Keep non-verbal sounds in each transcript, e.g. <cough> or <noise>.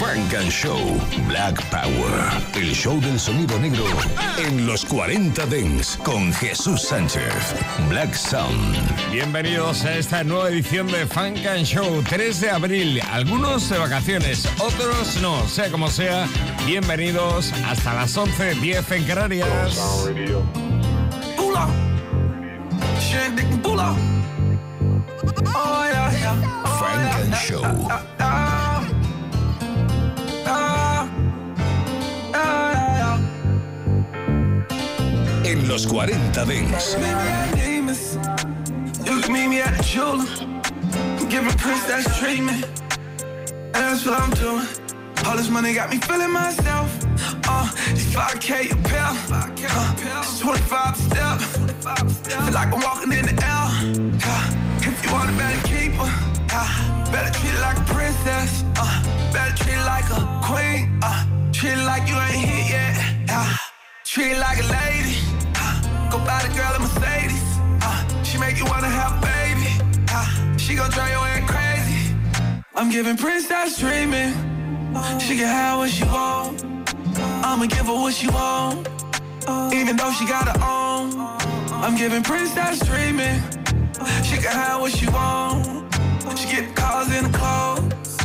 Funk and Show Black Power. El show del sonido negro en los 40 Dents con Jesús Sánchez. Black Sound. Bienvenidos a esta nueva edición de Funk and Show, 3 de abril. Algunos de vacaciones, otros no. Sea como sea, bienvenidos hasta las 11.10 en Canarias. Funk and Show. En los 40 Dance. All this money got me feeling myself. Uh, it's 5K a pill. Uh, it's 25 step. Feel like I'm walking in the L. Uh, if you want it, better keep her. Uh, better treat it like a princess. Uh, better treat it like a queen. Uh, treat it like you ain't yet. Uh, treat it like a lady. Go buy the girl a Mercedes. Uh, she make you wanna have a baby. Uh, she gon' drive your head crazy. I'm giving princess treatment. She can have what she want. I'ma give her what she want. Even though she got her own. I'm giving princess treatment. She can have what she want. She get cars in the clothes.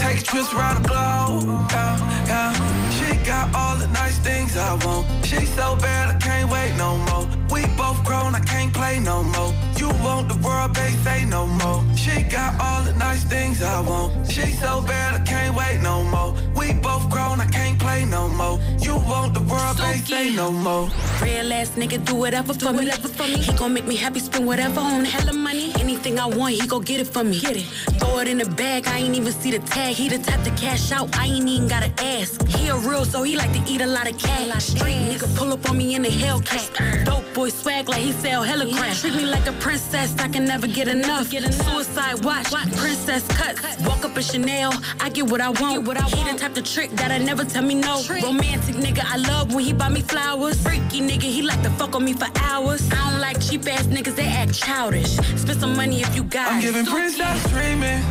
Take trips around the globe. Yeah, yeah. She got all the nice things I want. She so bad I can't wait no more. We both grown, I can't play no more. You want the world, babe, say no more. She got all the nice things I want. She so bad I can't wait no more. We both grown, I can't play no more. You want the world, babe, say no more. Real ass nigga do whatever for me. for me. He gon' make me happy, spend whatever on hella money. Anything I want, he gon' get it for me. Get it. Throw it in the bag, I ain't even see the tag. He the type to cash out, I ain't even gotta ask. He a real, so he like to eat a lot of cash. Street nigga pull up on me in the Hellcat. Dope boy swag like he sell hella crap. Treat me like a princess, I can never get enough. Suicide watch, princess cuts. Walk up in Chanel, I get what I want. He the type to trick that I never tell me no. Romantic nigga, I love when he buy me flowers. Freaky nigga, he like to fuck on me for hours. I don't like cheap ass niggas, they act childish. Spend some money if you got I'm it. giving princess treatment.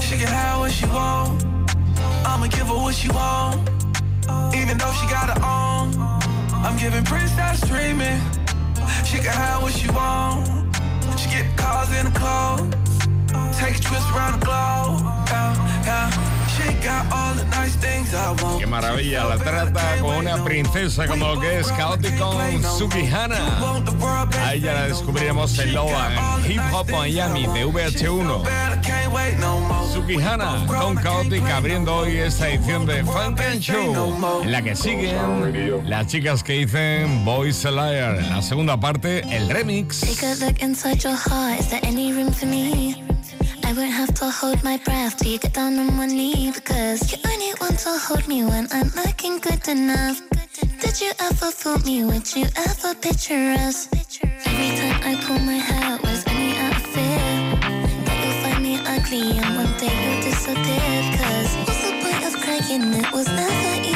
She can have what she want. I'ma give her what she want. Even though she got her own. I'm giving princess treatment. She can have what she want. She get cars in the clothes. Take trips around the globe. Yeah, yeah. Qué maravilla, la trata como una princesa como que es Chaotic con Sukihana. A ella la descubriremos en Loa, en Hip Hop Miami de VH1. Sukihana con Chaotic abriendo hoy esta edición de Funk and Show, en la que siguen las chicas que dicen Boys a Liar. En la segunda parte, el remix. I won't have to hold my breath till you get down on one knee because you only want to hold me when I'm looking good enough. Did you ever fool me? Would you ever picture us? Every time I pull my hair was only out of fear that you'll find me ugly and one day you'll disappear. Cause what's the point of crying? It was never even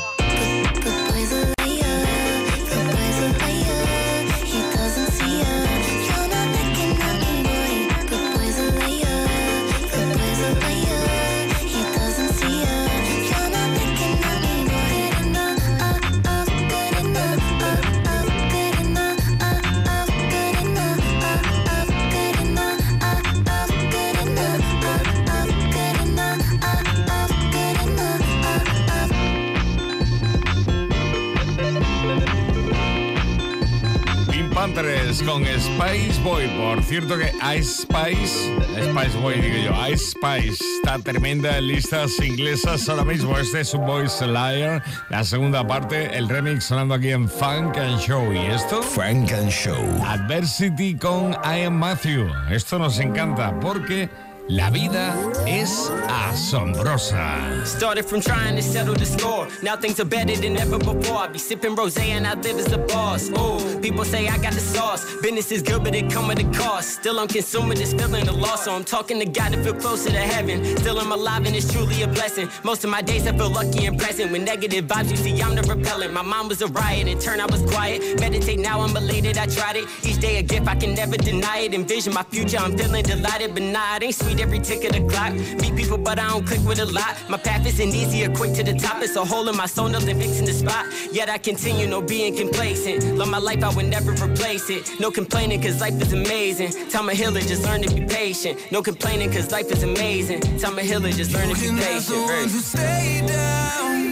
con Spice Boy. Por cierto que Ice Spice, Spice Boy digo yo, Ice Spice está tremenda en listas inglesas ahora mismo. Este es un Voice Liar, la segunda parte, el remix sonando aquí en Funk and Show. ¿Y esto? Funk and Show. Adversity con I Am Matthew. Esto nos encanta porque... La vida es asombrosa. Started from trying to settle the score. Now things are better than ever before. I be sipping rose and I live as the boss. Oh, people say I got the sauce. Business is good, but it come with a cost. Still I'm consuming this feeling of loss. So I'm talking to God to feel closer to heaven. Still I'm alive and it's truly a blessing. Most of my days I feel lucky and present. With negative vibes, you see I'm the repellent. My mom was a riot, in turn I was quiet. Meditate now, I'm elated, I tried it. Each day a gift, I can never deny it. Envision my future, I'm feeling delighted, but nah, it ain't sweet every tick of the clock. Meet people, but I don't click with a lot. My path isn't easy or quick to the top. It's a hole in my soul, nothing fixing the spot. Yet I continue, no being complacent. Love my life, I would never replace it. No complaining, cause life is amazing. Tell my healer, just learn to be patient. No complaining, cause life is amazing. Tell my healer, just learn to be patient. Right? stay down.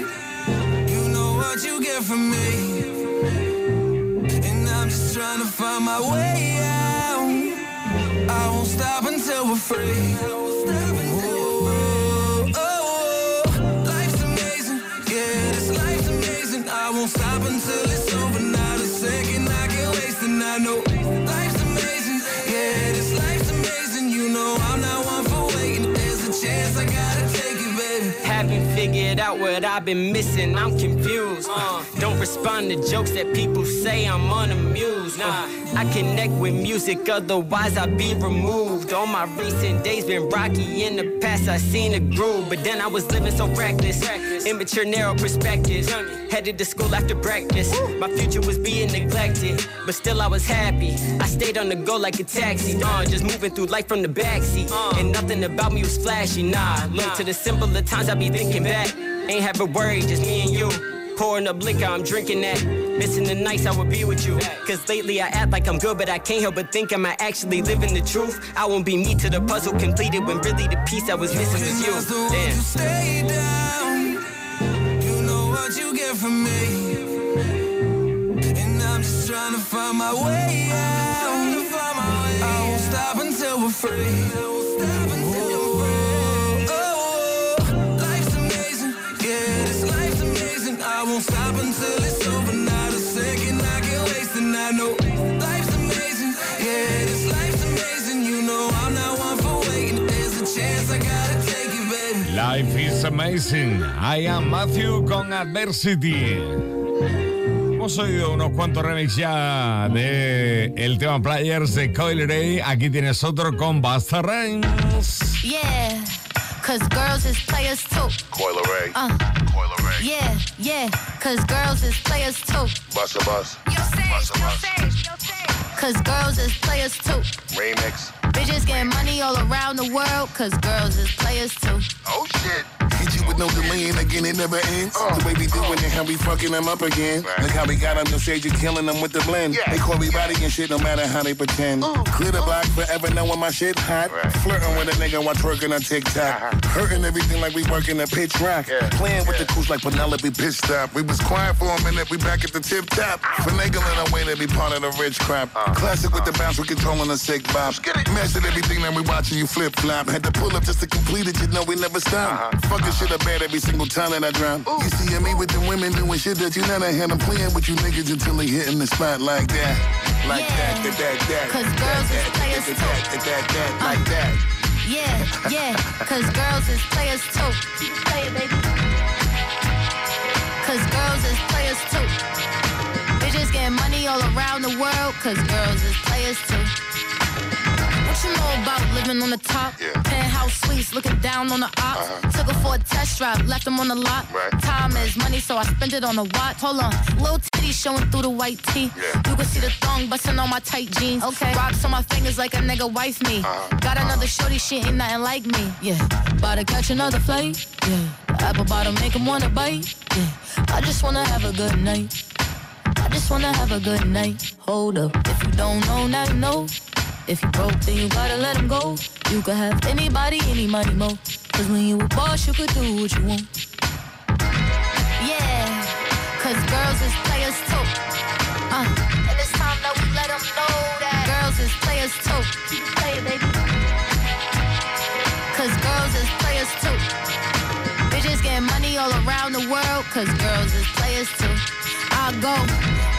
You know what you get from me. And I'm just trying to find my way out. I won't stop until we're free. Oh, life's amazing. Yeah, this life's amazing. I won't stop until it's over. Not a second I can waste, and I know figured out what I've been missing. I'm confused. Uh, don't respond to jokes that people say I'm unamused. Nah. I connect with music, otherwise I'd be removed. All my recent days been rocky. In the past, I seen a groove, but then I was living so reckless. Immature, narrow perspectives. Headed to school after breakfast. My future was being neglected, but still I was happy. I stayed on the go like a taxi. Uh, just moving through life from the backseat. And nothing about me was flashy, nah. Look to the simpler times I be thinking back. Ain't have a worry, just me and you. Pouring up liquor, I'm drinking that. Missing the nights I would be with you. Cause lately I act like I'm good, but I can't help but think am I actually living the truth? I won't be me to the puzzle completed when really the piece I was missing was you. Damn. You stay down. You know what you get from me. And I'm just trying to find my way out. I won't stop until we're free. I know life's amazing. Yeah, this life's amazing. You know I'm not one for waiting. There's a chance I gotta take it, baby. Life is amazing. I am Matthew con Adversity. Hemos oído unos cuantos remix ya de el tema Players de Coil Ray. Aquí tienes otro con Basta Rhymes. Yeah. Cause girls is players too. Coi Leray. Uh. Coi Leray. Yeah, yeah. Cause girls is players too. Bust a bus. Yo, Sage, yo, Sage, yo, Sage. Cause girls is players too. Remix. Bitches getting money all around the world. Cause girls is players too. Oh shit. Hit you with no delaying again, it never ends. Uh, the way we doing it, how we fucking them up again. Right. Look how we got on the stage and killing them with the blend. Yeah. They call me body and shit, no matter how they pretend. Ooh. Clear the block forever, knowing my shit hot. Right. Flirting with a nigga while twerking on TikTok. Uh-huh. Hurting everything like we working a pitch rock. Yeah. Playing with Yeah. the cooch like Penelope pitch stop. We was quiet for a minute, we back at the tip top. Finagling our way to be part of the rich crap. Uh. Classic with the bounce, we controlling the sick bop. get it. Mastered everything that we watching you flip flop. Had to pull up just to complete it, you know we never stop. Uh-huh. Fucking shit up bad every single time that I drop. You see me with the women doing shit that you never had them playing with you niggas until they hitting the spot like that. Like Yeah. that, that, that, that. Cause that, girls is players that, too. Uh. that, that, that, that, like that. Yeah, yeah. Cause girls is players too. Play it, baby. Cause girls is players too. Bitches getting money all around the world. Cause girls is players too. What you know about living on the top? Yeah. Penthouse suites, looking down on the ops. Uh-huh. Took her for a test drive, left them on the lot. Right. Time is money, so I spend it on a watch. Hold on, little titty showing through the white tee. Yeah. You can see the thong busting on my tight jeans. Okay. Rocks on my fingers like a nigga wife me. Uh-huh. Got uh-huh. another shorty, she ain't nothing like me. Yeah. About to catch another flight. Yeah. The apple bottom make him wanna bite. Yeah. I just wanna have a good night. I just wanna have a good night. Hold up. If you don't know, now you know. If you broke, then you gotta let him go. You could have anybody, any money, mo. Cause when you a boss, you could do what you want. Yeah. Cause girls is players too. Uh, and it's time that we let them know that girls is players too. Keep playing, baby. Cause girls is players too. Bitches getting money all around the world, cause girls is players too. I go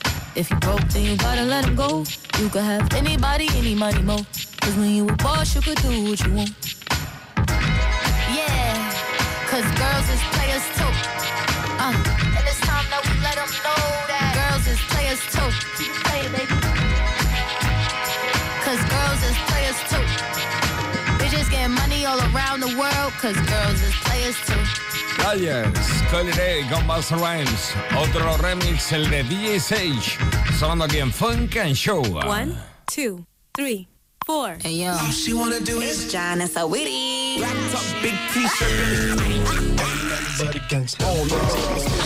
If you broke, then you gotta let him go. You could have anybody, any money, mo. Cause when you a boss, you could do what you want. Yeah, cause girls is players too. Uh, and it's time that we let them know that girls is players too. Keep playing, baby. Cause girls is players too. Bitches getting money all around the world, cause girls is players too. Colin Ray con Buster Rhymes. Otro remix, el de DJ Sage. Sonando aquí en Funk and Show. One, two, three, four. Hey yo, All she wanna do is John and Sawiri. big t-shirt.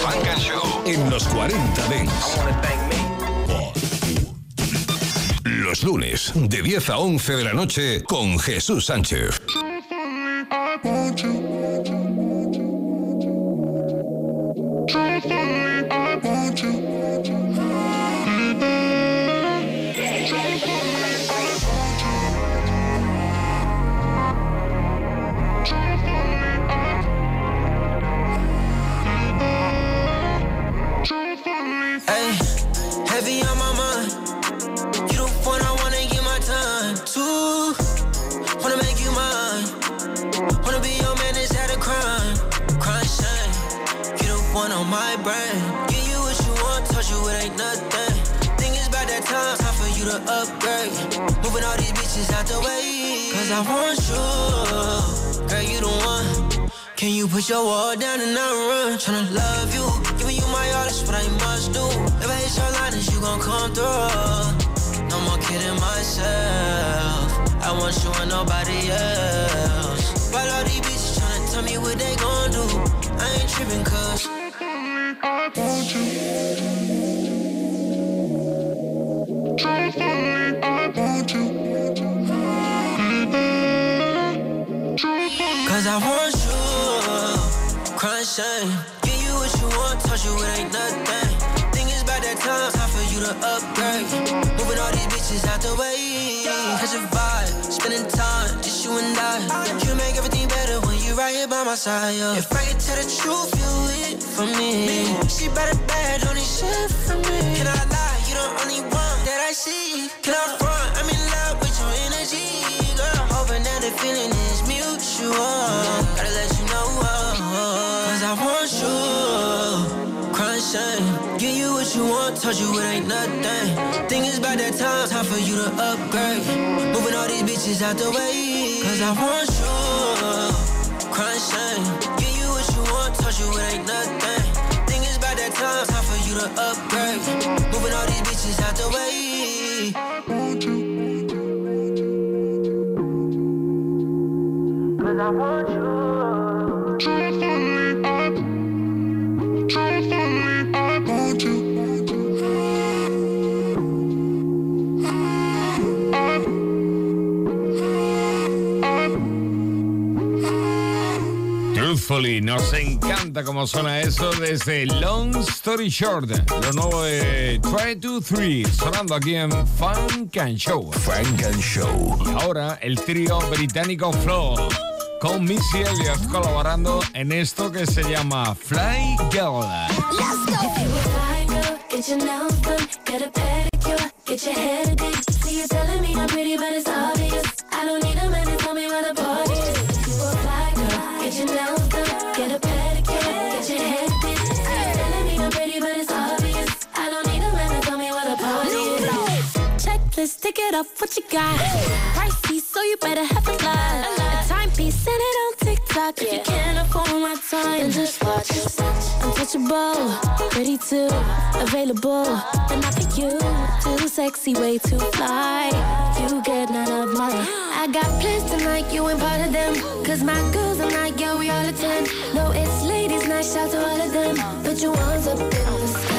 Funk and Show en los 40 Dents. Los lunes, de 10 a 11 de la noche, con Jesús Sánchez. Brain. Give you what you want, touch you, it ain't nothing. Think it's about that time, time for you to upgrade. Moving all these bitches out the way. Cause I want you. Girl, you the one. Can you put your wall down and not run? Tryna love you, giving you my all, that's what I must do. If I hit your line, you gon' come through. No more kidding myself. I want you and nobody else. While all these bitches tryna tell me what they gon' do, I ain't tripping cause. Cause I want you, crying shame. Give you what you want, touch you, it ain't nothing. Think it's about that time, time for you to upgrade. Moving all these bitches out the way. Catch a vibe, spending time, just you and I. You make everything by my side. Yeah. If I can tell the truth, you it for me. She better bad, don't need shit for me. Can I lie? You the only one that I see. Can I front? I'm in love with your energy, girl. Hoping that the feeling is mutual. Gotta let you know, uh, cause I want you. Shame. Give you what you want, touch you, it ain't nothing. Think it's about that time, time for you to upgrade. Moving all these bitches out the way, cause I want you. Crying shame. Give you what you want, touch you, it ain't nothing. Think it's about that time, time for you to upgrade. Moving all these bitches out the way. Cause I want you. Truthfully, nos encanta cómo suena eso desde Long Story Short, lo nuevo de Try to Three, sonando aquí en Funk and Show. Funk and Show. Y ahora el trío británico Flow con Missy Elliott colaborando en esto que se llama Fly Girl. Get your nails done, get a pedicure, get your hair did. See you telling me I'm pretty, but it's obvious. Off, what you got? Pricey, so you better have a lot. A timepiece, send it on TikTok. If you can't afford my time, then just watch. Untouchable, ready to, available. And I pick you, too sexy, way too fly. You get none of mine. I got plans tonight, you ain't part of them. Cause my girls are like, yeah, we all attend. No, it's ladies' night, shout to all of them. Put your arms up in the sky.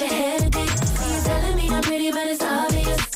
Your did. See you telling me I'm pretty, but it's obvious.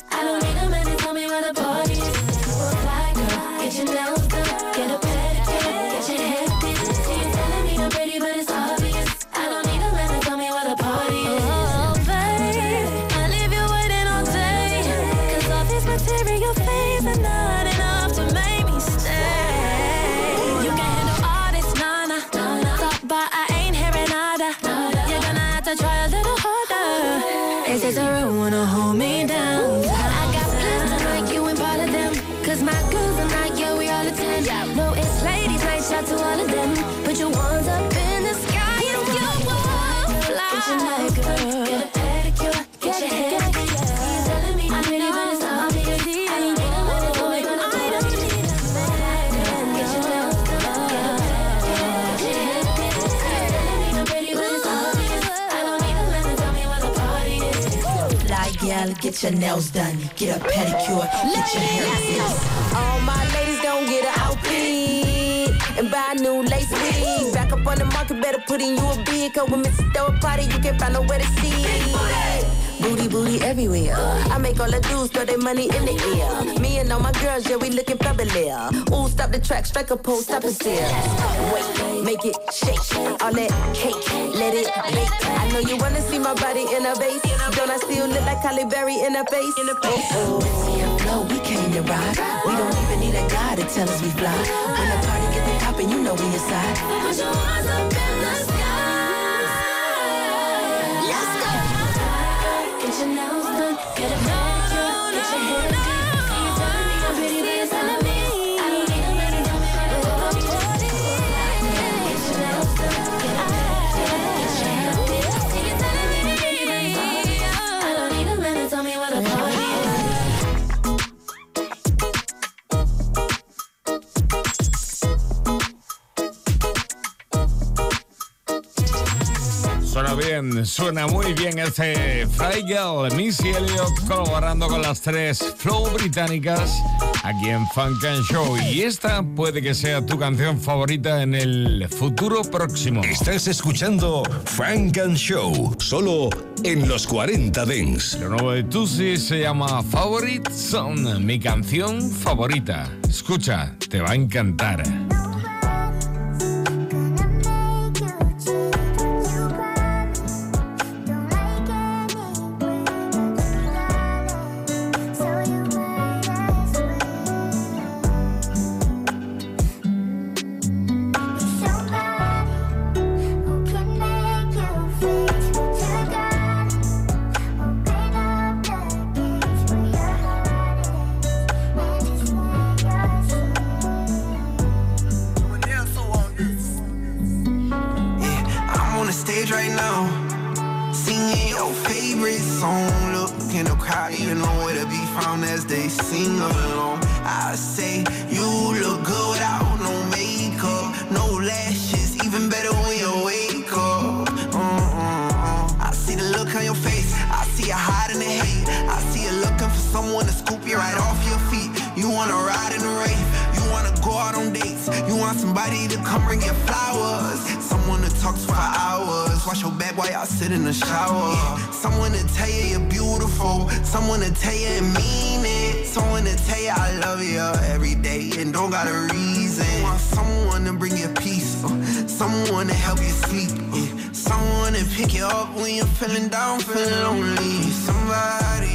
Get your nails done, get a pedicure, get your hair. All my ladies gon' get an outfit and buy new lace wig. Back up on the market, better put in you a bid. Cause when Mrs. Throw a party, you can't find nowhere to sit. Booty, everywhere. I make all the dudes throw their money in the air. Me and all my girls, yeah, we looking fabulous. Ooh, stop the track, strike a pose, stop and stare. Wait, make it shake. All that cake, let it bake. I know you wanna see my body in a vase. Don't I still look like Halle Berry in a oh, face? Oh, Missy and Flo, we came to ride. We don't even need a guy to tell us we fly. When the party get the poppin', you know we inside. Your nails done, get a pedicure, get your hair bien, suena muy bien este Fly Girl, Missy Elliott colaborando con las tres Flow británicas aquí en Funk and Show. Y esta puede que sea tu canción favorita en el futuro próximo. Estás escuchando Frank and Show, solo en los 40 Dents. Lo nuevo de Tusi se llama Favorite Song, mi canción favorita. Escucha, te va a encantar. I say you look good without no makeup, no lashes, even better when you wake up. I see the look on your face, I see you hiding the hate. I see you looking for someone to scoop you right off your feet. You wanna ride in the rain, you wanna go out on dates, you want somebody to come bring you flowers, someone to talk for hours. Wash your back while y'all sit in the shower. Someone to tell you you're beautiful, someone to tell you and mean it, someone to tell you I love you every day and don't got a reason. Want someone to bring you peace, uh, someone to help you sleep, uh, someone to pick you up when you're feeling down, feeling lonely. Somebody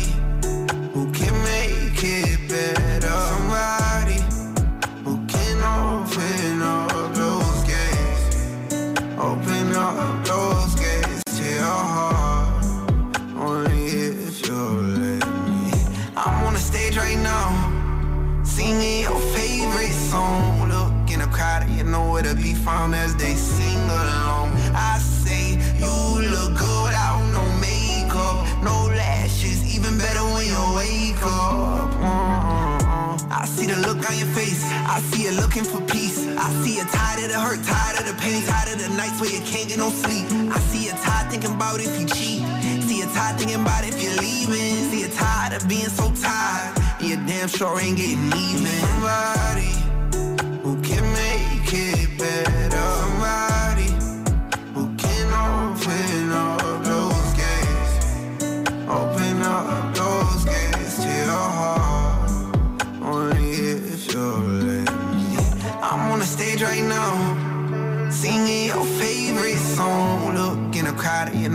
from as they sing along. I say, you look good, I don't know makeup, no lashes, even better when you wake up. Uh-huh. I see the look on your face, I see you looking for peace. I see you tired of the hurt, tired of the pain, tired of the nights where you can't get no sleep. I see you tired thinking about if you cheat. See you tired thinking about if you're leaving. See you tired of being so tired. And you damn sure ain't getting even. Somebody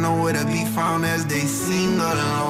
crowd, and you know where to be found as they sing along.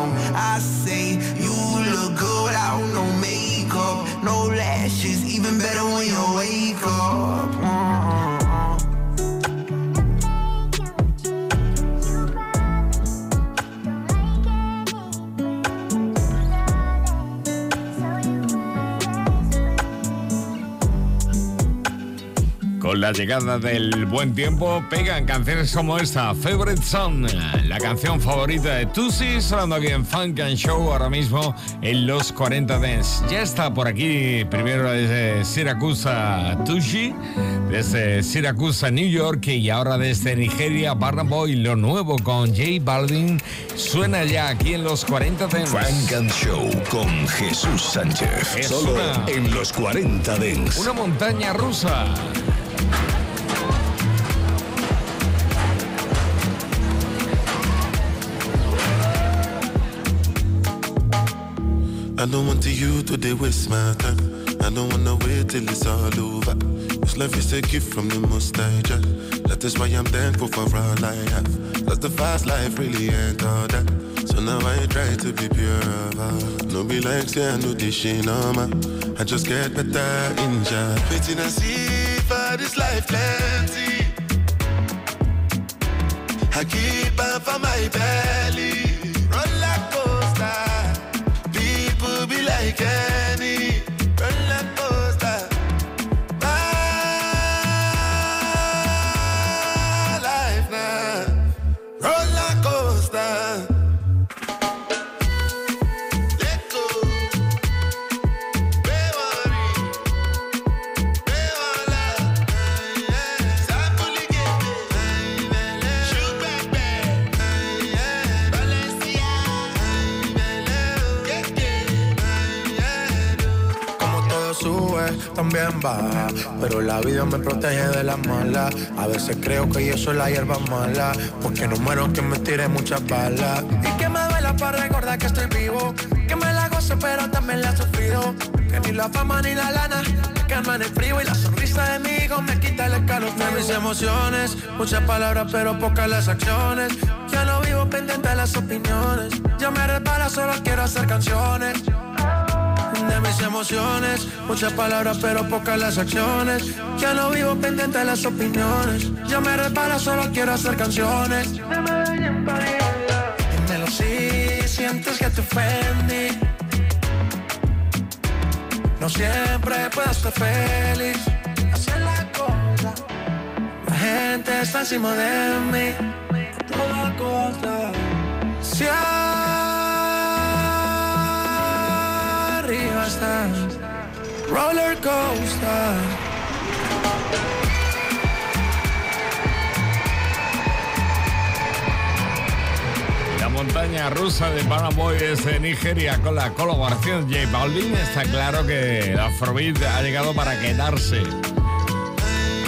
Con la llegada del buen tiempo, pegan canciones como esta, Favorite Song, la canción favorita de Tusi, sonando aquí en Funk and Show ahora mismo en los 40 Dance. Ya está por aquí, primero desde Siracusa, Tushi, desde Siracusa, New York, y ahora desde Nigeria, Burna Boy, lo nuevo con J Balvin, suena ya aquí en los 40 Dance. Funk and Show con Jesús Sánchez. Es Solo una- en los 40 Dents. Una montaña rusa. I don't want to you to waste my time. I don't wanna wait till it's all over. This life is a gift from the most high Jah. That is why I'm thankful for all I have. Cause the fast life really ain't all that. So now I try to be pure. No be like say I know this shit. I just get better in Jah. Waiting see this life plenty. I keep up for my belly. Baja. Pero la vida me protege de las malas. A veces creo que yo soy la hierba mala. Porque no muero que me tire muchas balas. Y que me duela para recordar que estoy vivo. Que me la gozo, pero también la he sufrido. Que ni la fama ni la lana. Que no en el frío y la sonrisa de mi hijo me quita el escalofrío. De mis emociones, muchas palabras, pero pocas las acciones. Ya no vivo pendiente de las opiniones. Ya me repara, solo quiero hacer canciones de mis emociones. Muchas palabras, pero pocas las acciones. Ya no vivo pendiente de las opiniones. Ya me repara, solo quiero hacer canciones. Dímelo si sientes que te ofendí. No siempre puedo estar feliz. Es la cosa. La gente está encima de mí. Toda cosa. Si arriba estás, roller coaster. La montaña rusa de Boy desde Nigeria con la colaboración de J Balvin. Está claro que el Afrobeat ha llegado para quedarse.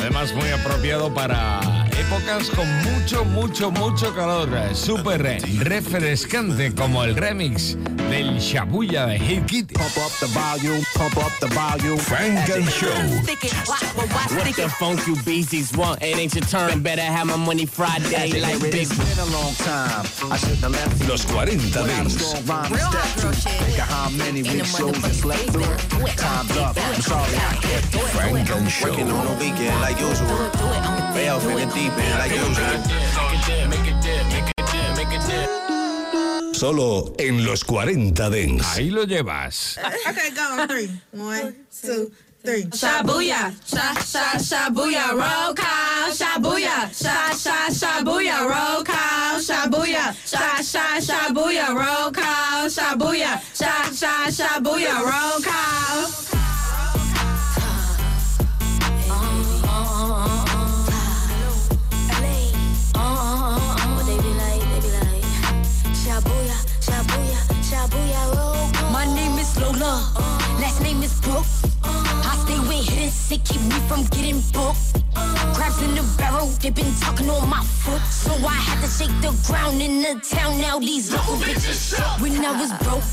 Además, muy apropiado para épocas con mucho, mucho, mucho calor. Súper refrescante como el remix del Shabuya de Hit Kitty. Pump up the volume, pump up the volume. Funk and Show. What the funk you beasties want? It ain't your turn. Better have my money Friday like big. It's been a long time. I should have left Los 40 Dance. strong rhyme and step through. Think of how many weak shows I slept through. Time's up. I'm sorry I can't do it. Funk and Show. Working on a weekend like usual. Way off in the deep end like usual. Solo en los 40 Dents. Ahí lo llevas. Okay, go on three. One, two, three. Shabuya, sha sha shabuya, roll call, shabuya, sha sha shabuya, roll call, shabuya, sha sha shabuya, roll call, shabuya, sha sha shabuya, roll call. Taylor. Last name is Brooks. I stay with hidden sick, keep me from getting booked. Crabs in the barrel, they been talking on my foot. So I had to shake the ground in the town. Now these local bitches shook. When I was broke,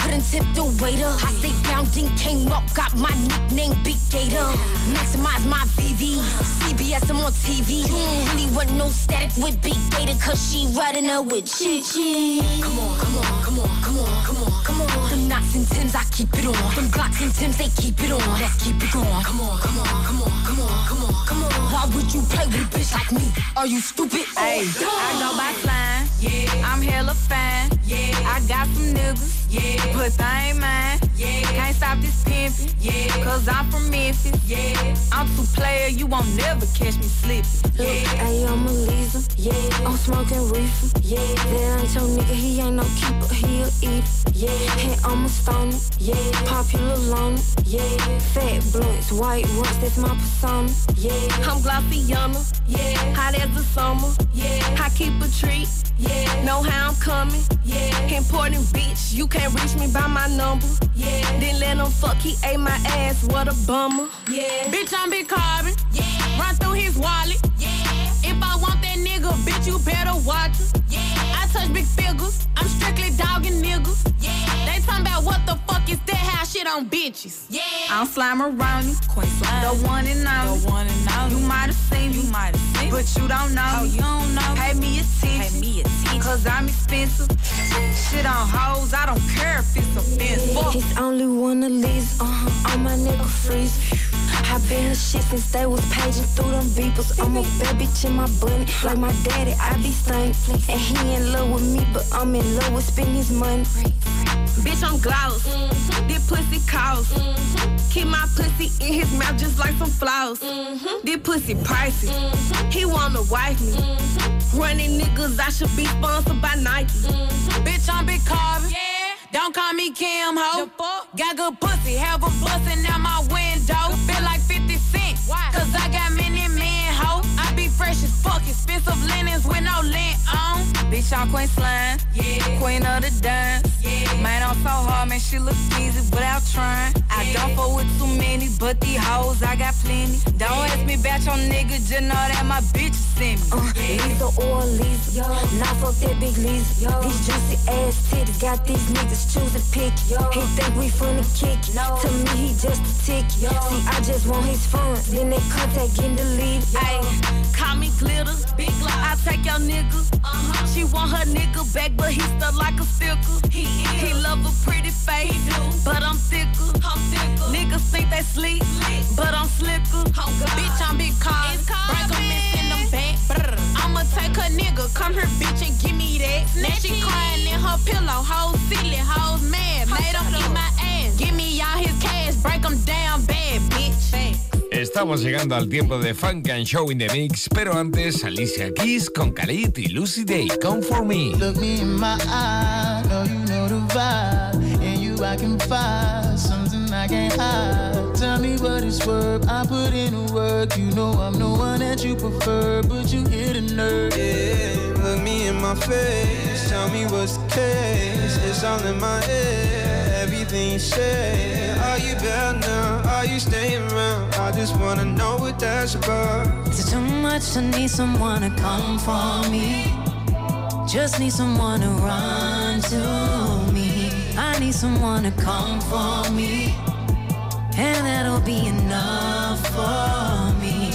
couldn't tip the waiter. I stayed then came up, got my nickname Big Gator. Maximize my VV. CBS, I'm on TV. You don't really want no static with Big Gator, cause she riding up with Chi Chi. Come on, come on, come on, come on, come on, come on. Them knots and Tims, I keep it on. Them Glocks and Tims, they keep it on. Let's keep it going. Come on, come on, come on, come on, come on, come on. Why would you play with a bitch like me? Are you stupid? Hey, I go by slime. Yeah. But they ain't mine. Yeah. Can't stop this pimpin'. Yeah. Cause I'm from Memphis. Yeah. I'm too player, you won't never catch me slippin'. Look, hey, I'm a Lisa. Yeah, I'm smoking reefer. Yeah, that ain't your nigga, he ain't no keeper, he a eater. Yeah, hey, I'm a stoner. Yeah, popular loner. Yeah, fat blunts, white ones, that's my persona. Yeah, I'm Glossiana. Yeah. Hot as the summer. Yeah. I keep a treat. Yeah. Know how I'm coming. Yeah. Important bitch, you can't reach me by my number. Yeah. Then let him fuck, he ate my ass, what a bummer. Yeah. Bitch, I'm big carbon. Yeah. Run through his wallet. Yeah. If I want that nigga, bitch, you better watch him. Yeah. Big figures. I'm strictly dogging niggas. Yeah. They talking about what the fuck is that? How shit on bitches. Yeah. I'm slime around you. Queen slime. The one and only. The one and only. You might have seen me. You might have seen But you don't know oh, you don't know Pay me attention. Pay me attention. Cause I'm expensive. shit on hoes. I don't care if it's offensive. It's only one of these, uh-huh, on my nigga freeze. I been shit since they was paging through them beepers. I'm a bad bitch in my bunny, like my daddy, I be stunning. And he in love with me, but I'm in love with spending money. Bitch, I'm gloss. Mm-hmm. This pussy cost. Mm-hmm. Keep my pussy in his mouth just like some flowers. Mm-hmm. This pussy pricey. Mm-hmm. He wanna wife me. Mm-hmm. Running niggas, I should be sponsored by Nike. Mm-hmm. Bitch, I'm big carbon. Yeah. Don't call me Kim Ho. Got good pussy, have a bustin' out my window. Feel like fresh as fuck, expensive linens with no lint on. Bitch, I'm Queen Slime. Yeah. Queen of the dance. Yeah. Man, I'm so hard, man, she look easy without trying. Yeah. I don't fuck with too many, but these hoes, I got plenty. Don't ask me about your nigga, just know that my bitch send me. Uh, Lisa or Lisa. Not fuck that big Lisa. These juicy ass titties got these niggas choosing pick. Yo. He think we finna kick. To me, he just a tick. See, I just want his phone. Then they contact getting deleted. Ay, call me glitter. Big I take your nigga. Uh-huh. She want her nigga back, but he stuck like a sticker. He, he love a pretty face, but I'm thicker. I'm thicker. Niggas think they sleep, but I'm slicker. Bitch, I'm big cars. Break them and send them back. I'ma take her nigga, come here, bitch, and give me that. Now she crying in her pillow, hoes silly, hoes mad. Made them eat my ass. Give me all his cash, break them down bad, bitch. Estamos llegando al tiempo de Funk and Show in the Mix, pero antes Alicia Keys con Khalid y Lucy Day. Come for me. Look me in my eye, know you know the vibe. And you I can find something I can't hide. Tell me what it's worth, I put in the work. You know I'm the one that you prefer, but you hit a nerve. Yeah, look me in my face, tell me what's the case. It's all in my head, everything you say. Are you better now? Are you staying around? I just wanna know what that's about. Is it too much to need someone to come for me? Just need someone to run to me. I need someone to come for me. And that'll be enough for me.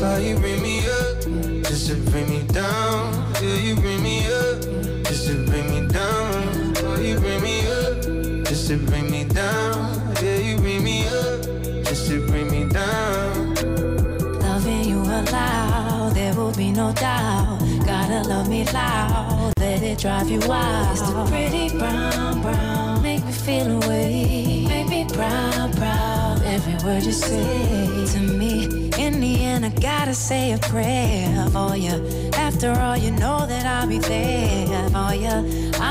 Why you bring me up just to bring me down? Yeah, you bring me up just to bring me down. Why you bring me up just to bring me down? Yeah, you bring me up just to bring me down. Loving you aloud, there will be no doubt. Gotta love me loud, let it drive you wild. It's the pretty brown, brown, make me feel away. Make me proud, proud, every word you say to me. In the end, I gotta say a prayer for you. After all, you know that I'll be there for you.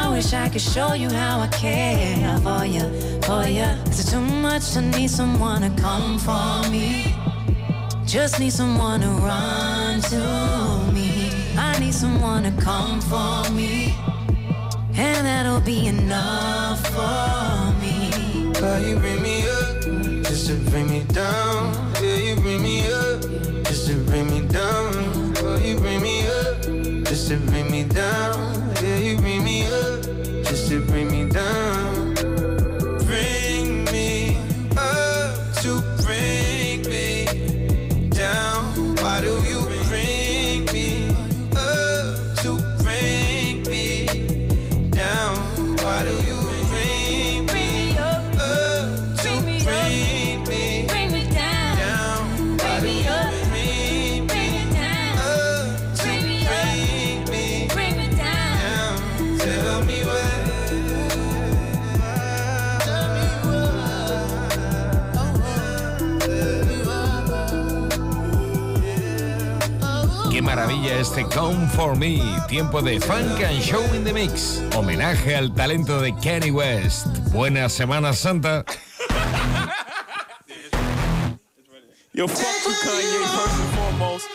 I wish I could show you how I care for you, for you. Is it too much to need someone to come for me? Just need someone to run to. I someone to come for me. And that'll be enough for me. Cause you bring me up just to bring me down. Yeah, you bring me up just to bring me down. Cause you bring me up just to bring me down. Yeah, you bring me up just to bring me este Come For Me, tiempo de Funk and Show in the Mix. Homenaje al talento de Kenny West. Buena Semana Santa. Yo, fuck you, Kanye, first and foremost,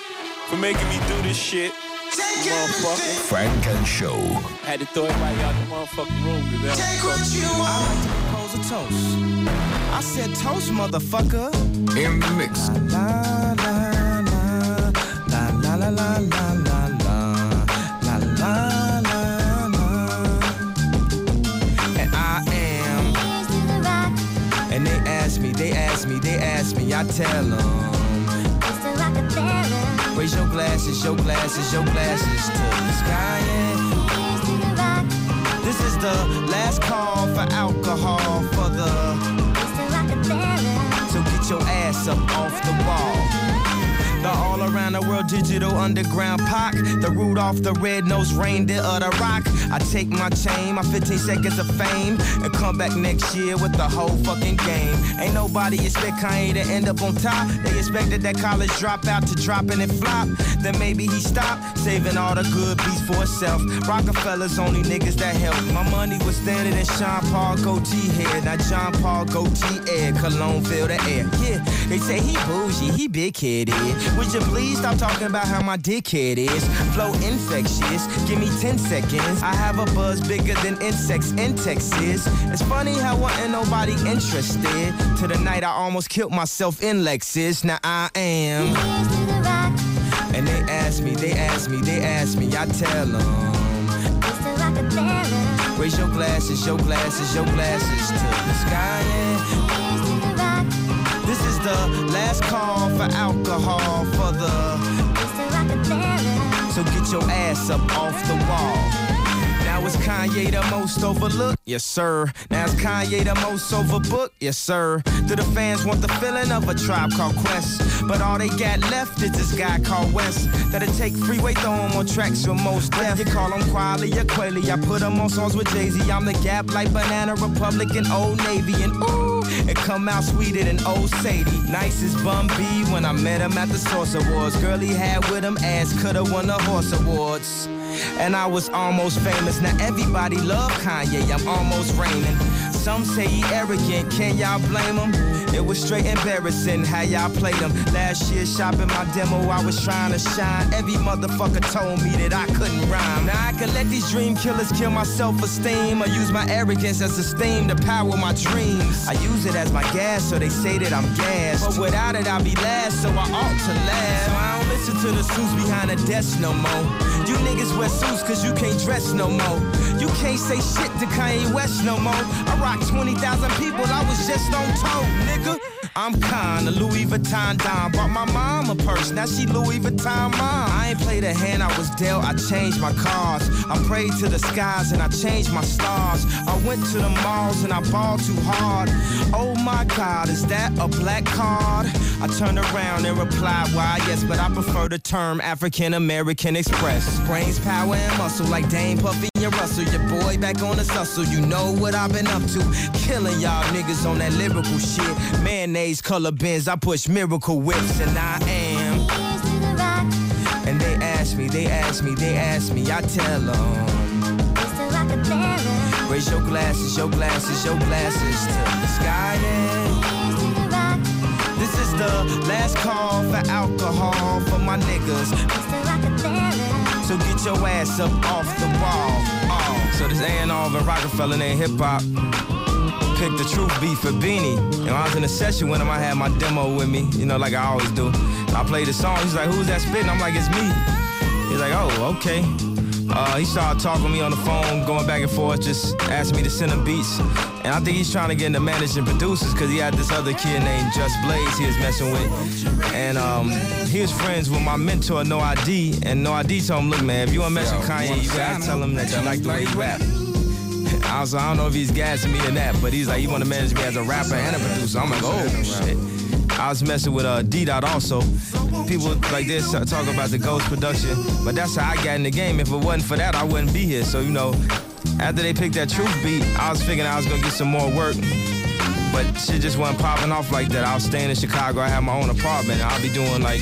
for making me do this shit. Motherfucker. Frank and Show. Had to throw everybody out the motherfucking room. Take what you want. I toast. I said toast, motherfucker. In the mix. la, la, la, la, la, la, la. la. I tell them. Raise your glasses, your glasses, your glasses to the sky. And this is the last call for alcohol for the. So get your ass up off the wall. The all around the world digital underground Pac. The Rudolph the red-nosed reindeer of the rock. I take my chain, my 15 seconds of fame, and come back next year with the whole fucking game. Ain't nobody expect Kanye to end up on top. They expected that college dropout to drop and it flop. Then maybe he stopped, saving all the good beats for himself. Roc-A-Fella's only niggas that help. My money was thinner than Sean Paul goatee hair. Now John Paul goatee air, cologne fill the air. Yeah, they say he bougie, he big headed. Would you please stop talking about how my dickhead is? Flow infectious, give me 10 seconds. I have a buzz bigger than insects in Texas. It's funny how wasn't nobody interested. To the night I almost killed myself in Lexus. Now I am. And they ask me, they ask me, they ask me, I tell them. Raise your glasses, your glasses, your glasses to the sky. And this is the last call for alcohol for the. So get your ass up off the wall. Now is Kanye the most overlooked? Yes, sir. Now is Kanye the most overbooked? Yes, sir. Do the fans want the feeling of a tribe called Quest? But all they got left is this guy called West. That'll take freeway, throw him on tracks with Mos Def. You call him Quali or Quayle. I put him on songs with Jay Z. I'm the gap like Banana Republic and Old Navy. And ooh, it come out sweeter than Old Sadie. Nice as Bun B when I met him at the Source Awards. Girl he had with him ass coulda won the Horse Awards. And I was almost famous. Now everybody love Kanye. I'm almost reigning. Some say he arrogant. Can y'all blame him? It was straight embarrassing how y'all played him. Last year shopping my demo, I was trying to shine. Every motherfucker told me that I couldn't rhyme. Now I can let these dream killers kill my self-esteem. I use my arrogance as a steam to power my dreams. I use it as my gas, so they say that I'm gas. But without it, I'll be last, so I ought to last. So I don't listen to the suits behind the desk no more. You niggas wear suits cause you can't dress no more. You can't say shit to Kanye West no more. I rock 20,000 people, I was just on tour, nigga. I'm kinda Louis Vuitton Don. Bought my mom a purse, now she Louis Vuitton mom. I ain't played a hand I was dealt, I changed my cards. I prayed to the skies and I changed my stars. I went to the malls and I balled too hard. Oh my god, is that a black card? I turned around and replied, why yes, but I prefer the term African American Express. Brains, power, and muscle like Dame Puffy and Russell. Your boy back on the hustle, you know what I've been up to. Killing y'all niggas on that lyrical shit. Mayonnaise color Benz, I push miracle whips, and I am. And they ask me, they ask me, they ask me, I tell them. Raise your glasses, your glasses, your glasses to the sky. This is the last call for alcohol for my niggas. So get your ass up off the wall. Oh, so this A&R and Roc-A-Fella ain't hip hop. picked the truth beat for Beanie. And I was in a session with him, I had my demo with me, you know, like I always do. I played the song. He's like, "Who's that spitting?" I'm like, "It's me." He's like, "Oh, okay." Uh, he started talking to me on the phone, going back and forth, just asking me to send him beats. And I think he's trying to get into managing producers because he had this other kid named Just Blaze he was messing with. And um, he was friends with my mentor, No ID. And No ID told him, look, man, if you want to mess with Kanye, you gotta tell him that you like the way he rap. <laughs> I was I don't know if he's gassing me or that, but he's like, he want to manage me as a rapper and a producer. I'm like, oh, shit. I was messing with uh, D Dot also. People like this talk about the Ghost production, but that's how I got in the game. If it wasn't for that, I wouldn't be here. So you know, after they picked that Truth beat, I was figuring I was gonna get some more work. But shit just wasn't popping off like that. I was staying in Chicago. I had my own apartment. I'll be doing like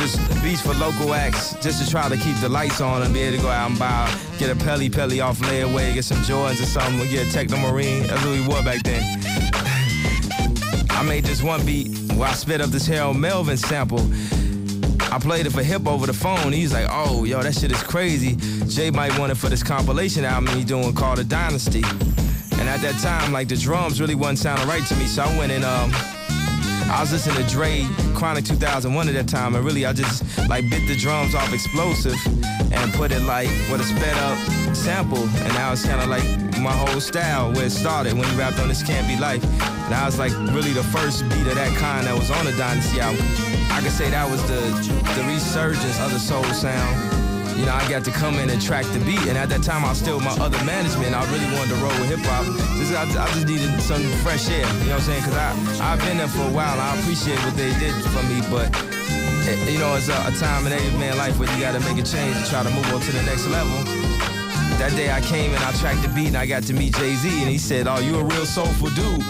just beats for local acts just to try to keep the lights on and be able to go out and buy, get a Pelle Pelle off layaway, get some Jordans or something, get a Techno Marine. That's what we wore back then. <laughs> I made this one beat where I spit up this Harold Melvin sample. I played it for Hip over the phone. He's like, oh, yo, that shit is crazy. Jay might want it for this compilation album he's doing called The Dynasty. And at that time, like, the drums really wasn't sounding right to me, so I went and, um, I was listening to Dre Chronic 2001 at that time, and really I just like bit the drums off explosive and put it like with a sped up sample, and that was kind of like my whole style where it started when he rapped on This Can't Be Life. And I was like really the first beat of that kind that was on the Dynasty album. I could say that was the the resurgence of the soul sound. You know, I got to come in and track the beat, and at that time I was still with my other management. I really wanted to roll with hip hop. I, I, just needed some fresh air. You know what I'm saying? Cause I I've been there for a while. I appreciate what they did for me, but it, you know, it's a, a time in every man's life where you got to make a change and try to move on to the next level. That day I came and I tracked the beat and I got to meet Jay Z and he said, "Oh, you a real soulful dude."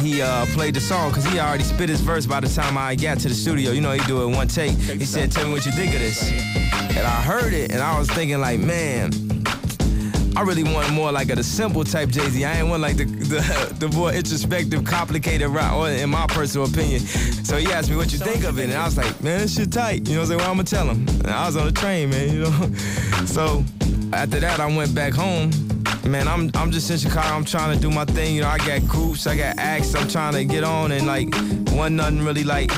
He uh, played the song because he already spit his verse by the time I got to the studio. You know, he do it one take. He said, "Tell me what you think of this." And I heard it and I was thinking like, man, I really want more like a the simple type Jay Z. I ain't want like the the, <laughs> the more introspective, complicated route, or in my personal opinion. So he asked me what you think of it, and I was like, man, this shit tight. You know what I'm saying? Well, I'm gonna tell him. And I was on the train, man. You know. <laughs> So after that, I went back home. Man, I'm I'm just in Chicago. I'm trying to do my thing. You know, I got groups, I got acts. I'm trying to get on, and like, one nothing really like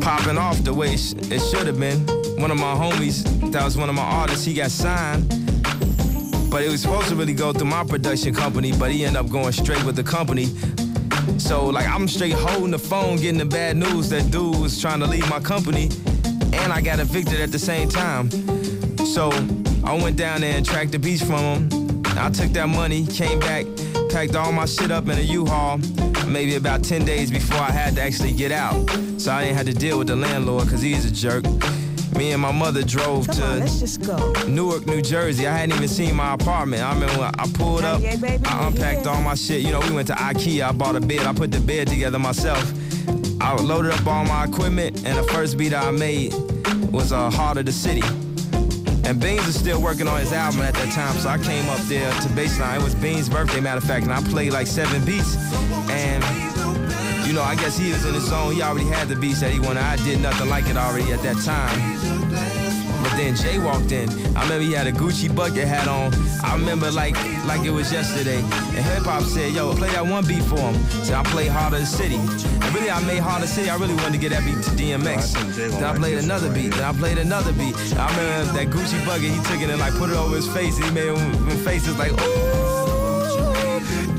popping off the way it should have been. One of my homies, that was one of my artists, he got signed. But it was supposed to really go through my production company, but he ended up going straight with the company. So like I'm straight holding the phone, getting the bad news that dude was trying to leave my company, and I got evicted at the same time. So I went down there and tracked the beats from him. I took that money, came back, packed all my shit up in a U-Haul, maybe about 10 days before I had to actually get out. So I didn't have to deal with the landlord because he's a jerk. Me and my mother drove Come to on, let's just go. Newark, New Jersey. I hadn't even seen my apartment. I remember when I pulled up, Yeah, I unpacked yeah. all my shit. You know, we went to IKEA. I bought a bed. I put the bed together myself. I loaded up all my equipment, and the first beat I made was uh, Heart of the City. And Beans was still working on his album at that time, so I came up there to baseline. It was Beans' birthday, matter of fact, and I played like seven beats. And you know, I guess he was in his zone. He already had the beats that he wanted. I did nothing like it already at that time. But then Jay walked in. I remember he had a Gucci bucket hat on. I remember like like it was yesterday. And hip hop said, "Yo, play that one beat for him." So I played Heart of the City. And really, I made Harder City. I really wanted to get that beat to DMX. Then I played another beat. Then I played another beat. I remember that Gucci bucket. He took it and like put it over his face. And he made him faces like,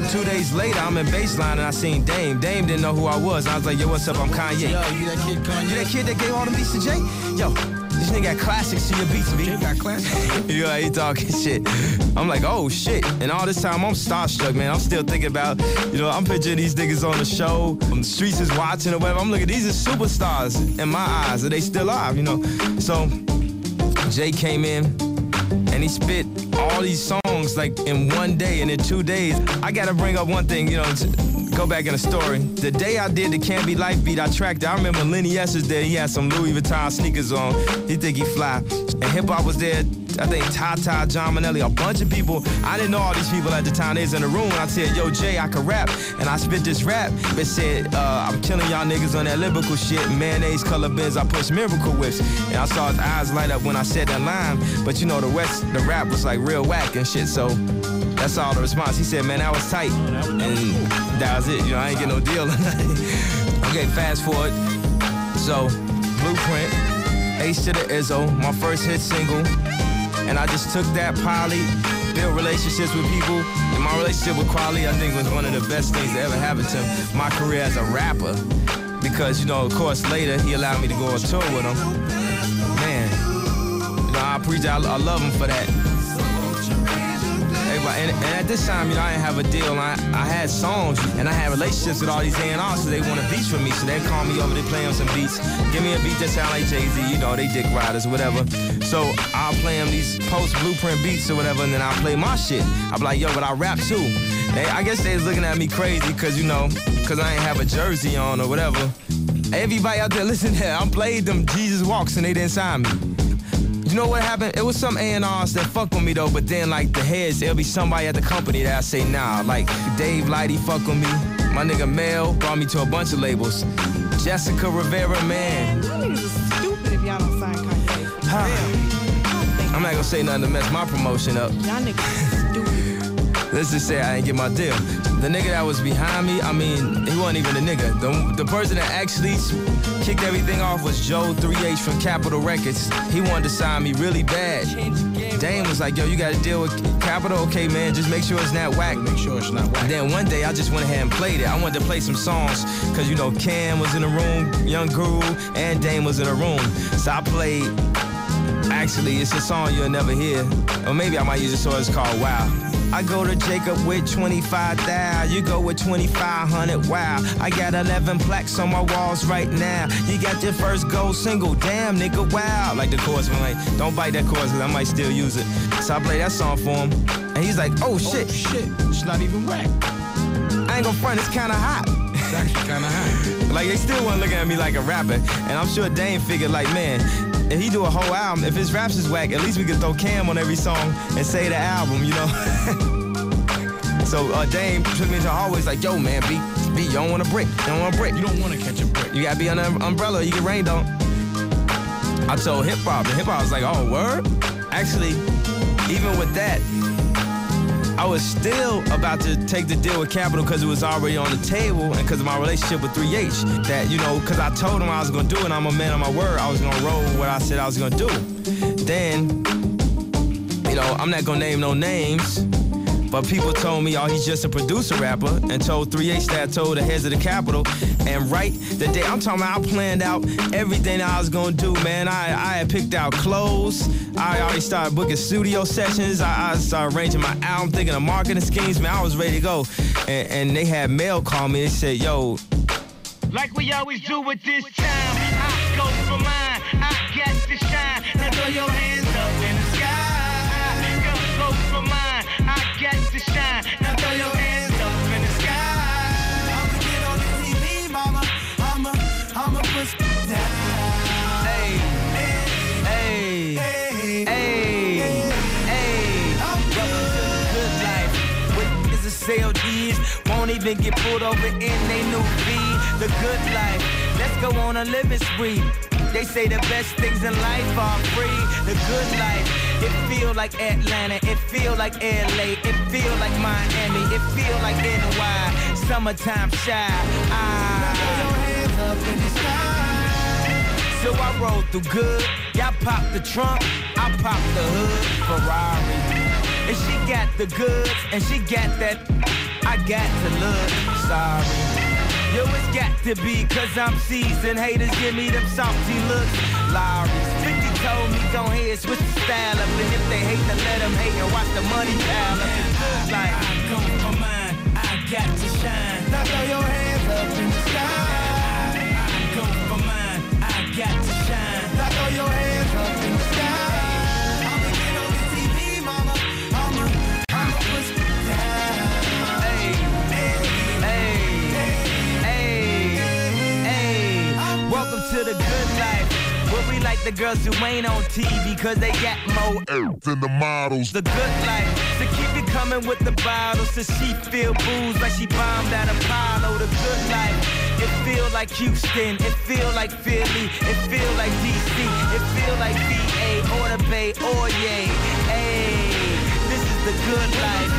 Two days later, I'm in baseline and I seen Dame. Dame didn't know who I was. I was like, yo, what's up? I'm Kanye. Yo, you that kid Kanye? You that kid that gave all the beats to Jay? Yo, this nigga got classics to your beats, B. got classics? <laughs> yeah, he talking shit. I'm like, oh shit. And all this time, I'm starstruck, man. I'm still thinking about, you know, I'm picturing these niggas on the show. The streets is watching or whatever. I'm looking, these are superstars in my eyes. And they still are, you know. So, Jay came in and he spit all these songs like in one day and in two days. I gotta bring up one thing, you know, go back in the story. The day I did the Can't Be Life beat, I tracked it. I remember Lenny S was there. He had some Louis Vuitton sneakers on. He think he fly. And hip hop was there. I think Tata, John Manelli, a bunch of people. I didn't know all these people at the time. They was in the room. I said, yo, Jay, I could rap. And I spit this rap. It said, uh, I'm killing y'all niggas on that lyrical shit. Mayonnaise color Benz. I push miracle whips. And I saw his eyes light up when I said that line. But you know, the rest, the rap was like real whack and shit. So That's all the response. He said, man, that was tight. And that was it. You know, I ain't get no deal. <laughs> okay, fast forward. So, Blueprint, H to the Izzo, my first hit single. And I just took that poly, built relationships with people. And my relationship with Kweli, I think, was one of the best things that ever happened to my career as a rapper. Because, you know, of course, later he allowed me to go on tour with him. Man, you know, I appreciate, I, I love him for that. And, and at this time, you know, I didn't have a deal. I, I had songs and I had relationships with all these A&Rs, so they wanted beats from me. So they call me over, they play them some beats. Give me a beat that sound like Jay-Z, you know, they dick riders, whatever. So I'll play them these post blueprint beats or whatever, and then I'll play my shit. I'll be like, yo, but I rap too. They, I guess they was looking at me crazy, cause you know, cause I ain't have a jersey on or whatever. Everybody out there, listen here, I played them Jesus Walks and they didn't sign me. You know what happened? It was some A&Rs that fuck with me though, but then like the heads, it'll be somebody at the company that I say nah. Like Dave Lighty fuck with me. My nigga Mel brought me to a bunch of labels. Jessica Rivera, man. Y'all niggas is stupid if y'all don't sign Kanye. For. I'm not gonna say nothing to mess my promotion up. Y'all niggas stupid. Let's just say I didn't get my deal. The nigga that was behind me, I mean, he wasn't even a nigga. The, the person that actually kicked everything off was Joe 3H from Capitol Records. He wanted to sign me really bad. Dame was like, yo, you gotta deal with Capitol. Okay, man, just make sure it's not whack. Make sure it's not whack. Then one day I just went ahead and played it. I wanted to play some songs, cause you know, Cam was in the room, Young Guru, and Dame was in the room. So I played Actually, it's a song you'll never hear. Or maybe I might use it so it's called Wow. I go to Jacob with 25,000. You go with 2,500. Wow. I got 11 plaques on my walls right now. You got your first gold single. Damn, nigga, wow. Like the chorus, I'm like, don't bite that chorus because I might still use it. So I play that song for him. And he's like, oh, oh shit. Oh, shit. It's not even whack. I ain't gonna front, it's kinda hot. It's actually kinda hot. <laughs> like they still weren't looking at me like a rapper. And I'm sure Dame figured like, man, if he do a whole album, if his raps is whack, at least we could throw Cam on every song and say the album, you know? <laughs> so uh, Dame took me to always like, yo, man, B, B, you don't want a brick. You don't want a brick. You don't want to catch a brick. You gotta be under an umbrella, you get rained on. I told hip hop, and hip hop was like, oh, word? Actually, even with that, I was still about to take the deal with Capitol because it was already on the table and because of my relationship with 3H. That, you know, because I told him I was going to do it, and I'm a man of my word. I was going to roll what I said I was going to do. Then, you know, I'm not going to name no names, but people told me, oh, he's just a producer rapper, and told 3H that I told the heads of the Capitol. And right the day, I'm talking about, I planned out everything I was gonna do, man. I, I had picked out clothes. I already started booking studio sessions. I, I started arranging my album, thinking of marketing schemes, man. I was ready to go. And, and they had mail call me. They said, yo, Like we always do with this time, I go for mine. I got to shine. Now throw your hands to shine. Now throw your hands up in the sky. I'ma get on the TV, mama. I'ma, I'ma push down. Hey, hey, hey, hey, hey. Welcome to the good life. With niggas that sell D's, won't even get pulled over in they new V. The good life. Let's go on a living spree. They say the best things in life are free. The good life. It feel like Atlanta. It feel like LA. It feel like Miami. It feel like NY. Summertime Chi. Ah. So I roll through good. Y'all pop the trunk. I pop the hood. Ferrari. And she got the goods. And she got that. I got to look. Sorry. Yo, it's got to be cause I'm seasoned. Haters give me them salty looks. Lawry's 50 told me go ahead, switch the style up. And if they hate, then let them hate and watch the money pile up. It's good like I go for mine. I got to shine. Now throw your hands up in the sky. I go for mine. I got to shine. Now throw your hands up the girls who ain't on TV cause they got more than the models. The good life. To keep it coming with the bottles. So she feel booze like she bombed at Apollo. The good life. It feel like Houston. It feel like Philly. It feel like DC. It feel like VA or the Bay or yay. Hey, this is the good life.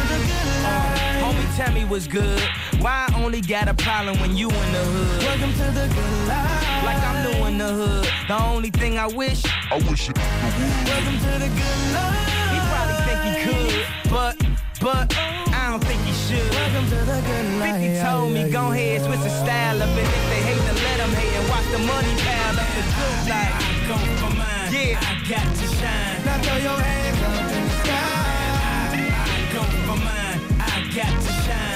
Uh, homie, tell me what's good. Why I only got a problem when you in the hood? Welcome to the good life. Like I'm new in the hood. The only thing I wish, I wish it. Welcome to the good life. He probably think he could, but, but, I don't think he should. Welcome to the good life. 50 told me, go ahead, switch the style up. And if they hate, then let them hate and watch the money pile up. The good life. I go for mine. Yeah. I got to shine. Now throw your hands up in the sky. I go for mine. I got to shine.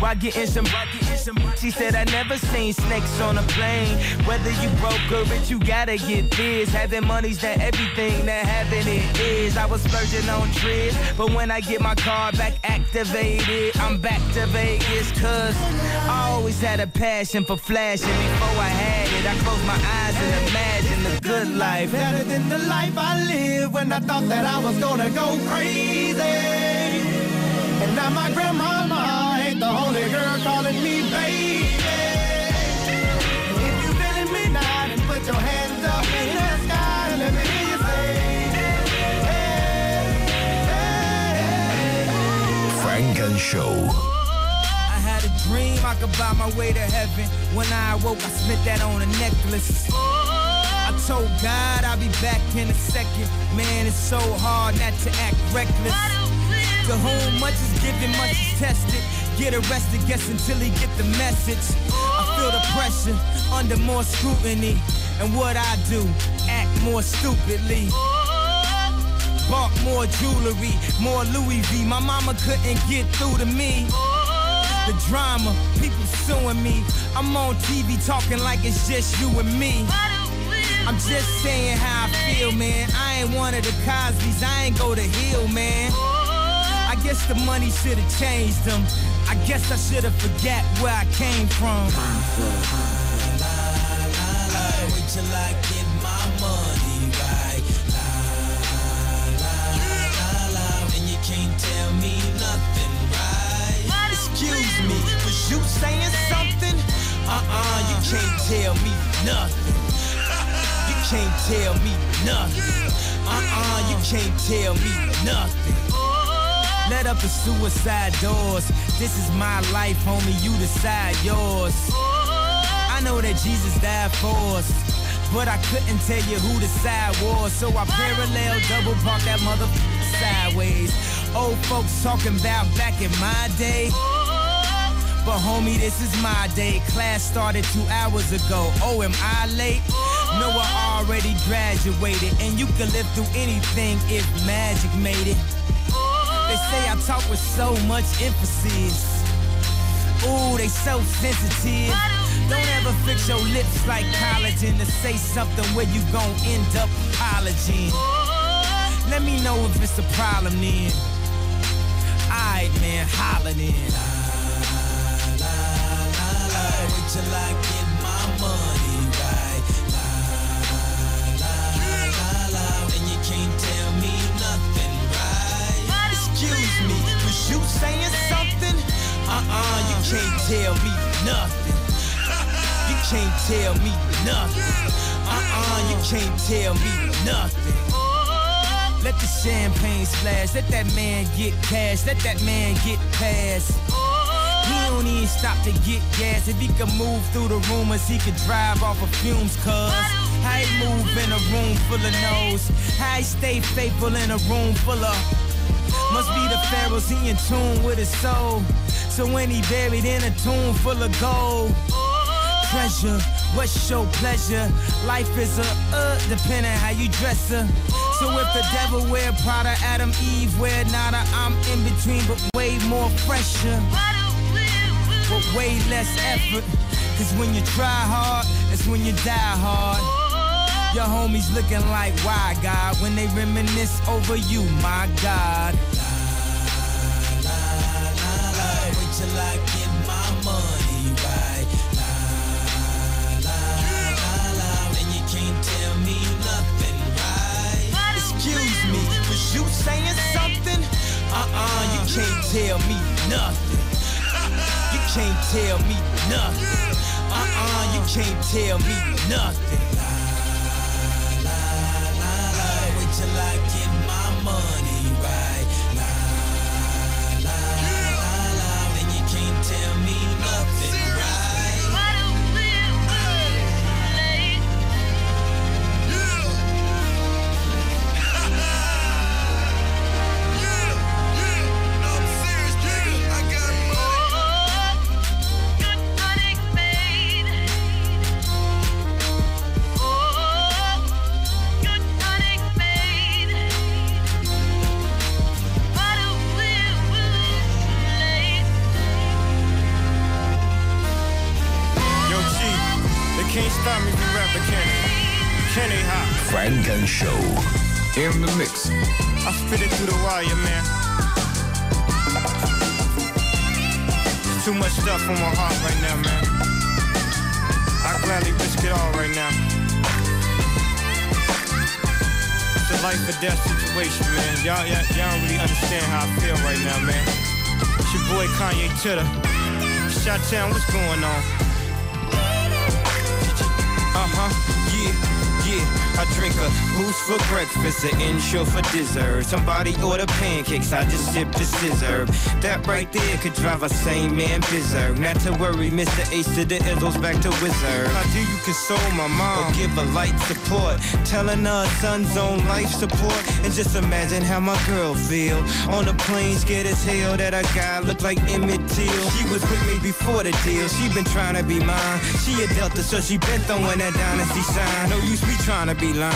while getting some? Some she said I never seen snakes on a plane. Whether you broke or rich, you gotta get this. Having money's not everything that having it is. I was splurging on trips, but when I get my car back activated, I'm back to Vegas. Cause I always had a passion for flashing. Before I had it, I closed my eyes and imagined the good life. Better than the life I lived when I thought that I was gonna go crazy. And now my grandmama ain't the only girl calling me baby. If you feeling me now, then put your hands up in the sky and let me hear you say, Funk and Show. I had a dream I could buy my way to heaven. When I awoke, I spent that on a necklace. I told God I'll be back in a second. Man, it's so hard not to act reckless. To whom much is given, much is tested. Get arrested, guess until he get the message. I feel the pressure under more scrutiny. And what I do, act more stupidly. Bought more jewelry, more Louis V. My mama couldn't get through to me. The drama, people suing me. I'm on TV talking like it's just you and me. I'm just saying how I feel, man. I ain't one of the Cosby's, I ain't go to Hill, man. I guess the money should have changed them. I guess I should have forget where I came from. Wait till I get my money right. And you can't tell me nothing, right? Excuse me, was you saying something? Uh-uh, you can't tell me nothing. You can't tell me nothing. Uh-uh, you can't tell me nothing. Let up the suicide doors. This is my life, homie. You decide yours. I know that Jesus died for us. But I couldn't tell you who the side was. So I parallel double park that motherfucker sideways. Old folks talking about back in my day. But homie, this is my day. Class started two hours ago. Oh, am I late? No, I already graduated. And you can live through anything if magic made it. They say I talk with so much emphasis. Ooh, they so sensitive. Don't ever fix your lips like collagen to say something where you gon' end up apologizing. Let me know if it's a problem then. Alright, man, holler then. Wait till I get my money you saying something? Uh-uh, you can't tell me nothing. You can't tell me nothing. Uh-uh, you can't tell me nothing. Let the champagne splash, let that man get cash, let that man get past. He don't even stop to get gas. If he could move through the rumors, he could drive off of fumes, cuz. How he move in a room full of no's. How he stay faithful in a room full of. Must be the pharaohs, he in tune with his soul. So when he buried in a tomb full of gold. Treasure, what's your pleasure? Life is a uh, depending how you dress her. So if the devil wear Prada, Adam, Eve wear nada, I'm in between, but way more pressure. But way less effort. Cause when you try hard, that's when you die hard. Your homies looking like, why God? When they reminisce over you, my God. La la la la, Wait till I get my money right. And you can't tell me nothing, right? Excuse me, was you saying something? Uh-uh, you can't tell me nothing. You can't tell me nothing. Uh-uh, you can't tell me nothing. Kanye Titter. Shot Town, what's going on? I boost for breakfast, an Ensure for dessert. Somebody order pancakes, I just sip the scissor. That right there could drive a sane man berserk. Not to worry, Mr. Ace to the Izzles back to Wizard. How do you console my mom? Or give her light support, telling her son's on life support. And just imagine how my girl feel on the plane, scared as hell that a guy looked like Emmett Till. She was with me before the deal. She been trying to be mine. She a Delta, so she been throwing that dynasty sign. No use me trying to be lying.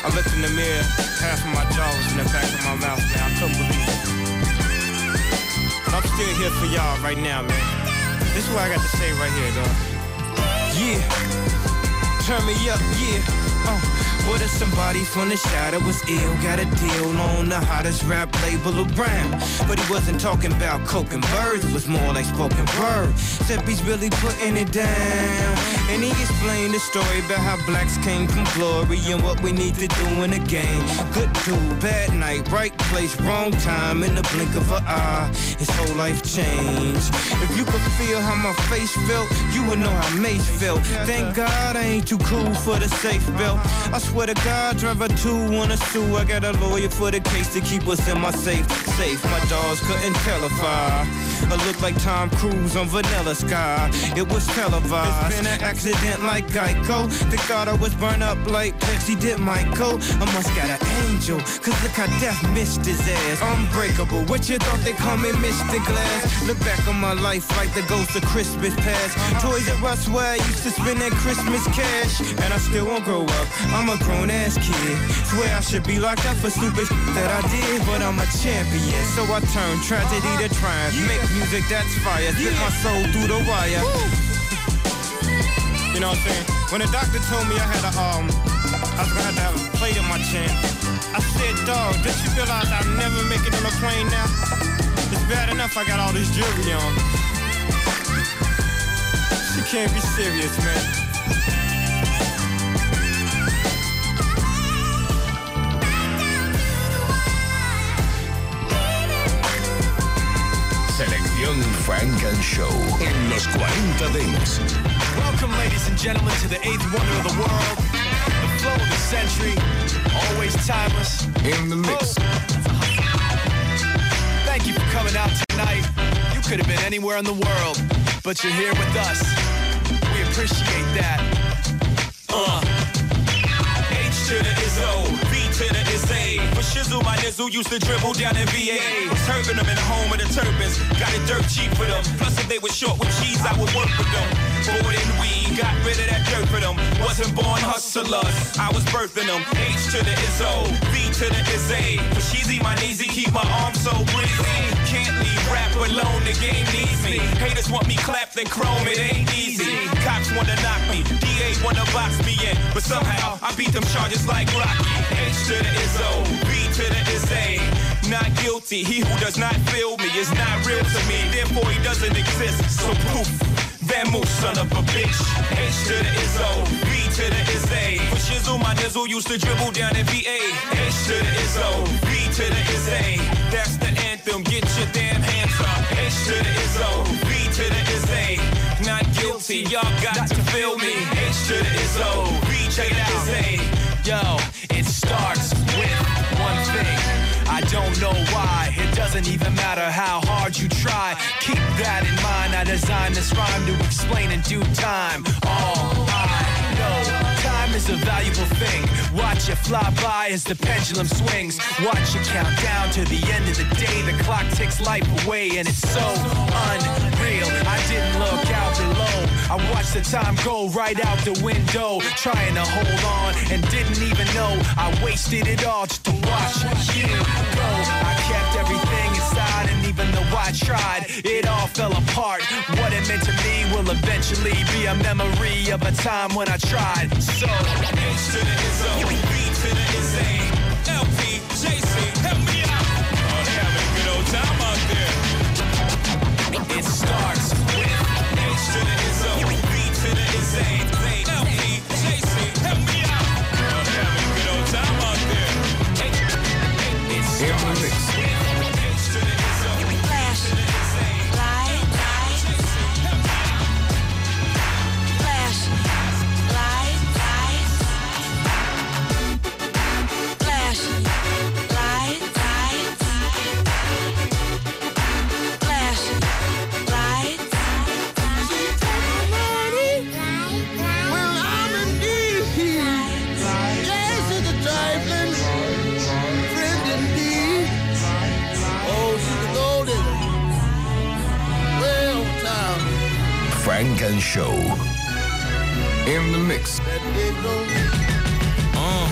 I looked in the mirror, half of my jaw was in the back of my mouth, man. I couldn't believe it. But I'm still here for y'all right now, man. This is what I got to say right here, dog. Yeah, turn me up, yeah. Uh, what if somebody from the shadow was ill? Got a deal on the hottest rap label around. But he wasn't talking about coke and birds, it was more like spoken word. Except he's really putting it down. And he explained the story about how blacks came from glory and what we need to do in the game. Good dude, bad night, right place, wrong time. In the blink of an eye, his whole life changed. If you could feel how my face felt, you would know how Mace felt. Thank God I ain't too cool for the safe belt. I swear to God, driver two wanna sue. I got a lawyer for the case to keep us in my safe. Safe, my dogs couldn't tell if I. I look like Tom Cruise on Vanilla Sky. It was televised. It's been an accident like Geico. They thought I was burned up like Pepsi did Michael. I must got an angel, cause look how death missed his ass. Unbreakable, what you thought they call me Mr. Glass? Look back on my life like the ghost of Christmas past. Toys R Us where I used to spend that Christmas cash. And I still won't grow up, I'm a grown ass kid. Swear I should be locked up for stupid that I did, but I'm a champion. So I turn tragedy to triumph. Make music that's fire, slip my soul through the wire. You know what I'm saying? When the doctor told me I had a um, I was gonna have to have a plate in my chin. I said, dog, did you realize I'll never make it on a plane now? It's bad enough I got all this jewelry on. You can't be serious, man. Selección Funk and Show. En los 40 Dance. Welcome, ladies and gentlemen, to the eighth wonder of the world, the flow of the century, always timeless. In the mix. Thank you for coming out tonight. You could have been anywhere in the world, but you're here with us. We appreciate that. Uh. H to the Izzo, V For shizzle, my nizzle used to dribble down in VA. Turbin them in the home of the turbans. Got it dirt cheap for them. Plus, if they were short with cheese, I would work with them. More than we got rid of that dirt for them. Wasn't born hustlers, I was birthing them. H to the Izzo, V to the Izzy. For cheesy, my kneesy, keep my arms so breezy. Can't leave rap alone, the game needs me. Haters want me clapped and chrome, it ain't easy. Cops wanna knock me, DA wanna box me in, but somehow I beat them charges like Rocky. H to the is O, B to the is Not guilty, he who does not feel me is not real to me, therefore he doesn't exist. So poof. Vamoose, son of a bitch. H to the is O, B to the A. For shizzle, my nizzle used to dribble down in VA. H to the is O, B to the is That's the anthem, get your damn hands up. H to the is O, B to the A. Not guilty, y'all got to feel me. H to the is O, B to the is Yo, it starts with one thing. I don't know why, it doesn't even matter how hard you try. Keep that in mind, I designed this rhyme to explain in due time. All I know, time is a valuable thing. Watch it fly by as the pendulum swings. Watch it count down to the end of the day. The clock takes life away, and it's so unreal. I didn't look out below. I watched the time go right out the window, trying to hold on, and didn't even know I wasted it all just to watch you go. I kept everything inside, and even though I tried, it all fell apart. What it meant to me will eventually be a memory of a time when I tried. So, H to the is O, B to the is A, LP, help me out. They having a good old time out there. It starts to Funk and Show. In the mix. Uh.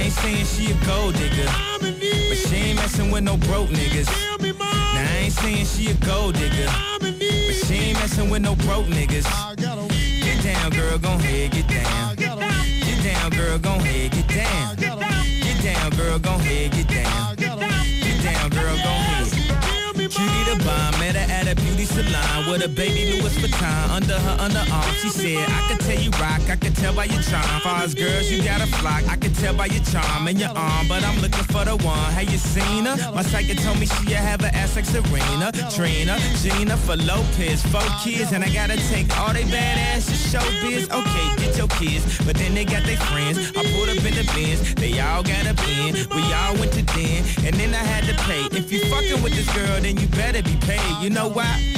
Ain't saying she a gold digger, but she ain't messing with no broke niggas. Now I ain't saying she a gold digger, but she ain't messing with no broke niggas. Get down, girl, gon' head, get down. Get down, girl, gon' head, get down. Get down, girl, gon' head, salon with a baby Louis Vuitton under her underarm. She said, I can tell you rock, I can tell by your charm. Far as girls, you got a flock. I can tell by your charm and your arm, but I'm looking for the one. Have you seen her? My psychic told me she have an ass like Serena, Trina, Jennifer Lopez, four kids, and I gotta take all they badass to show biz. Okay, get your kids, but then they got their friends. I pulled up in the Benz, they all got a bin. We all went to den, and then I had to pay. If you fucking with this girl, then you better be paid. You know why?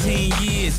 18 years,